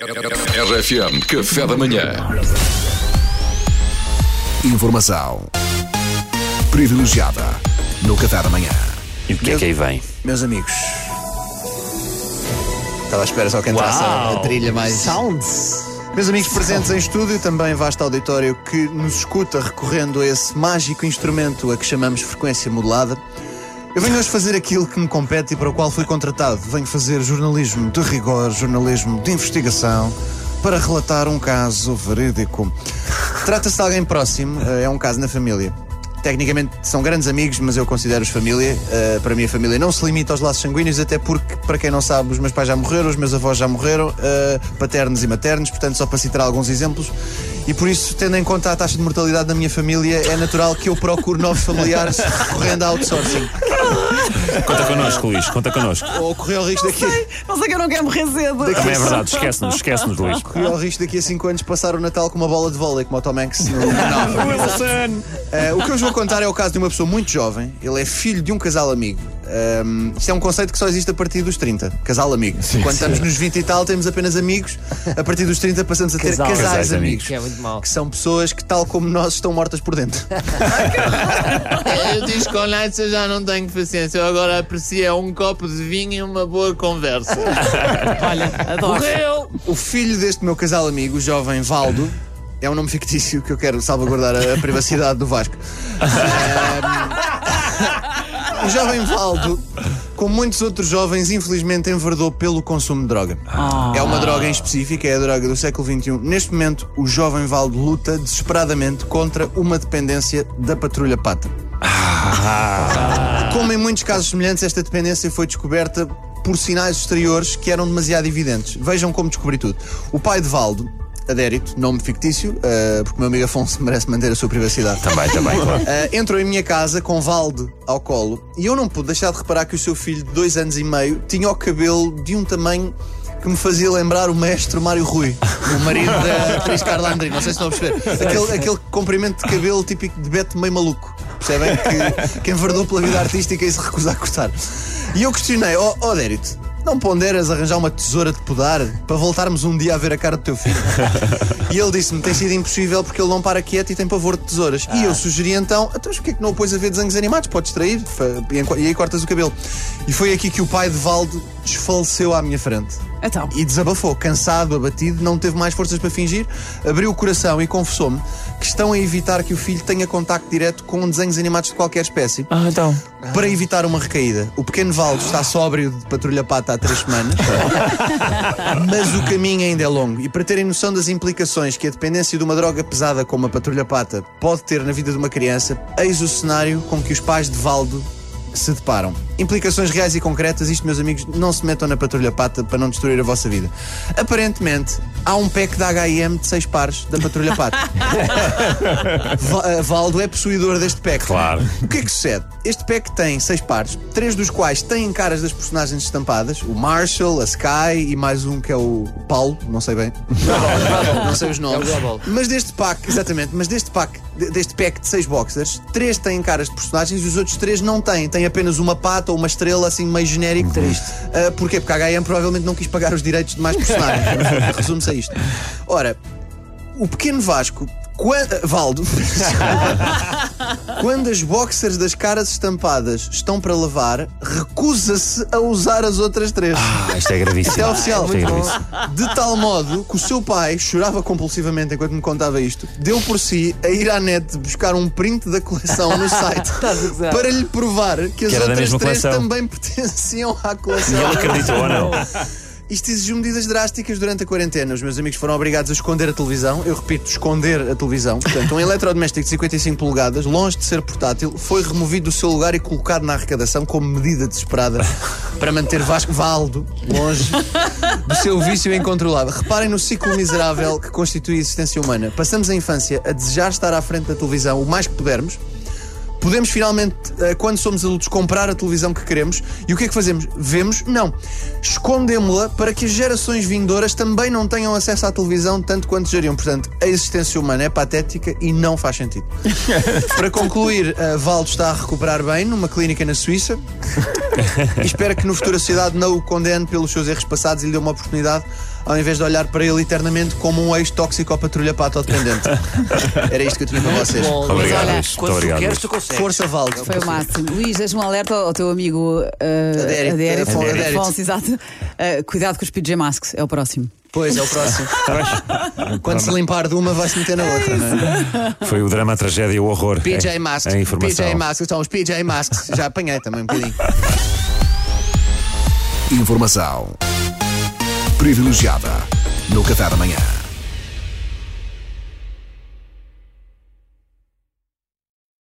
RFM Café da Manhã. Informação privilegiada no Café da Manhã. E o que é que aí vem? Meus amigos. Estava à espera só que entrasse a, a trilha mais. Sounds. Meus amigos presentes em estúdio, também vasto auditório que nos escuta recorrendo a esse mágico instrumento a que chamamos frequência modulada. Eu venho hoje fazer aquilo que me compete e para o qual fui contratado. Venho fazer jornalismo de rigor, jornalismo de investigação, para relatar um caso verídico. Trata-se de alguém próximo, eh, é um caso na família. Tecnicamente são grandes amigos, mas eu considero-os família. Eh, para mim, a família não se limita aos laços sanguíneos, até porque, para quem não sabe, os meus pais já morreram, os meus avós já morreram, eh, paternos e maternos, portanto, só para citar alguns exemplos. E por isso, tendo em conta a taxa de mortalidade da minha família, é natural que eu procure novos familiares recorrendo a outsourcing. Conta connosco, Luís, conta connosco. Ou correr ao risco daqui. Não sei que eu não quero morrer cedo. Também é verdade, esquece-nos, esquece-nos, Luís. Correr ao risco daqui a 5 anos passar o Natal com uma bola de vôlei, como o Tom Hanks no Wilson. Eh, o que eu vos vou contar é o caso de uma pessoa muito jovem. Ele é filho de um casal amigo. Um, isto é um conceito que só existe a partir dos 30. Casal amigo. Quando estamos nos 20 e tal, temos apenas amigos. A partir dos 30 passamos a ter Casal. casais, Casais amigos. Que é muito mau. Que são pessoas que, tal como nós, estão mortas por dentro. Eu diz com Leite já não tenho paciência. Eu agora aprecio é um copo de vinho e uma boa conversa. Olha, adoro. O filho deste meu casal amigo, o jovem Valdo, é um nome fictício que eu quero salvaguardar a, a privacidade do Vasco. Ahm, o jovem Valdo, como muitos outros jovens, infelizmente enverdou pelo consumo de droga. É uma droga em específico, é a droga do século XXI. Neste momento, o jovem Valdo luta desesperadamente contra uma dependência da patrulha pata. Como em muitos casos semelhantes, esta dependência foi descoberta por sinais exteriores que eram demasiado evidentes. Vejam como descobri tudo. O pai de Valdo, Adérito, nome fictício, eh, porque o meu amigo Afonso merece manter a sua privacidade. Também, também, claro. Eh, entrou em minha casa com Valdo ao colo e eu não pude deixar de reparar que o seu filho de dois anos e meio tinha o cabelo de um tamanho que me fazia lembrar o mestre Mário Rui, o marido da atriz Carla. Não sei se estão a perceber. Aquele, aquele comprimento de cabelo típico de Beto meio maluco. Percebem? Que, que enverdou pela vida artística e se recusa a cortar. E eu questionei, ó oh, Adérito, não ponderas arranjar uma tesoura de podar para voltarmos um dia a ver a cara do teu filho? e ele disse-me: tem sido impossível porque ele não para quieto e tem pavor de tesouras. E eu sugeri então: então, porquê é que não o pões a ver desenhos animados? Podes e enco- e aí cortas o cabelo. E foi aqui que o pai de Valdo desfaleceu à minha frente. Então. E desabafou, cansado, abatido, não teve mais forças para fingir, abriu o coração e confessou-me que estão a evitar que o filho tenha contacto direto com desenhos animados de qualquer espécie. Ah, então. Para evitar uma recaída, o pequeno Valdo está sóbrio de patrulha pata há três semanas, mas o caminho ainda é longo. E para terem noção das implicações que a dependência de uma droga pesada como a patrulha pata pode ter na vida de uma criança, eis o cenário com que os pais de Valdo se deparam. Implicações reais e concretas, isto, meus amigos, não se metam na patrulha pata para não destruir a vossa vida. Aparentemente, há um pack da HM de seis pares da patrulha pata. Eh, Valdo é possuidor deste pack. Claro. O que é que sucede? Este pack tem seis pares, três dos quais têm caras das personagens estampadas: o Marshall, a Sky e mais um que é o Paulo, não sei bem. não sei os nomes. Mas deste pack, exatamente, mas deste pack, deste pack de seis boxers, três têm caras de personagens e os outros três não têm. Têm apenas uma pata ou uma estrela assim meio genérico. Triste. porquê? Porque a HM provavelmente não quis pagar os direitos de mais personagens. Resume-se a isto. Ora, o pequeno Vasco. Quan- Valdo, quando as boxers das caras estampadas estão para lavar, recusa-se a usar as outras três. Ah, isto é gravíssimo. Isto é oficial. Isto é gravíssimo. De tal modo que o seu pai chorava compulsivamente enquanto me contava isto, deu por si a ir à net buscar um print da coleção no site para lhe provar que as Que da outras três coleção. também pertenciam à E coleção. ele acreditou ou não? Isto exigiu medidas drásticas durante a quarentena. Os meus amigos foram obrigados a esconder a televisão. Eu repito, esconder a televisão. Portanto, um eletrodoméstico de 55 polegadas, longe de ser portátil, foi removido do seu lugar e colocado na arrecadação como medida desesperada para manter Vasco Valdo longe do seu vício incontrolável. Reparem no ciclo miserável que constitui a existência humana. Passamos a infância a desejar estar à frente da televisão o mais que pudermos. Podemos finalmente, eh, quando somos adultos, comprar a televisão que queremos e o que é que fazemos? Vemos? Não. Escondemos-la para que as gerações vindouras também não tenham acesso à televisão tanto quanto desejariam. Portanto, a existência humana é patética e não faz sentido. para concluir, a Valdo está a recuperar bem numa clínica na Suíça e espero que no futuro a sociedade não o condene pelos seus erros passados e lhe dê uma oportunidade ao invés de olhar para ele eternamente como um ex-tóxico ou patrulha pato dependente. Era isto que eu tinha para vocês. Bom, mas Obrigado, olha, Luís. Quando tu obrigado. queres, Luís. tu consegues. Força Valde. Foi o máximo. Luís, deixa-me um alerta ao teu amigo uh, Adérito. Adérito. Adérito. Adérito Afonso, exato. Uh, cuidado com os PJ Masks, é o próximo. Pois, é o próximo. Quando se limpar de uma, vai-se meter na outra, não é? Foi o drama, a tragédia, o horror. PJ É- Masks. A informação. PJ Masks, são os PJ Masks. Já apanhei também um bocadinho. Informação privilegiada no Café da Manhã.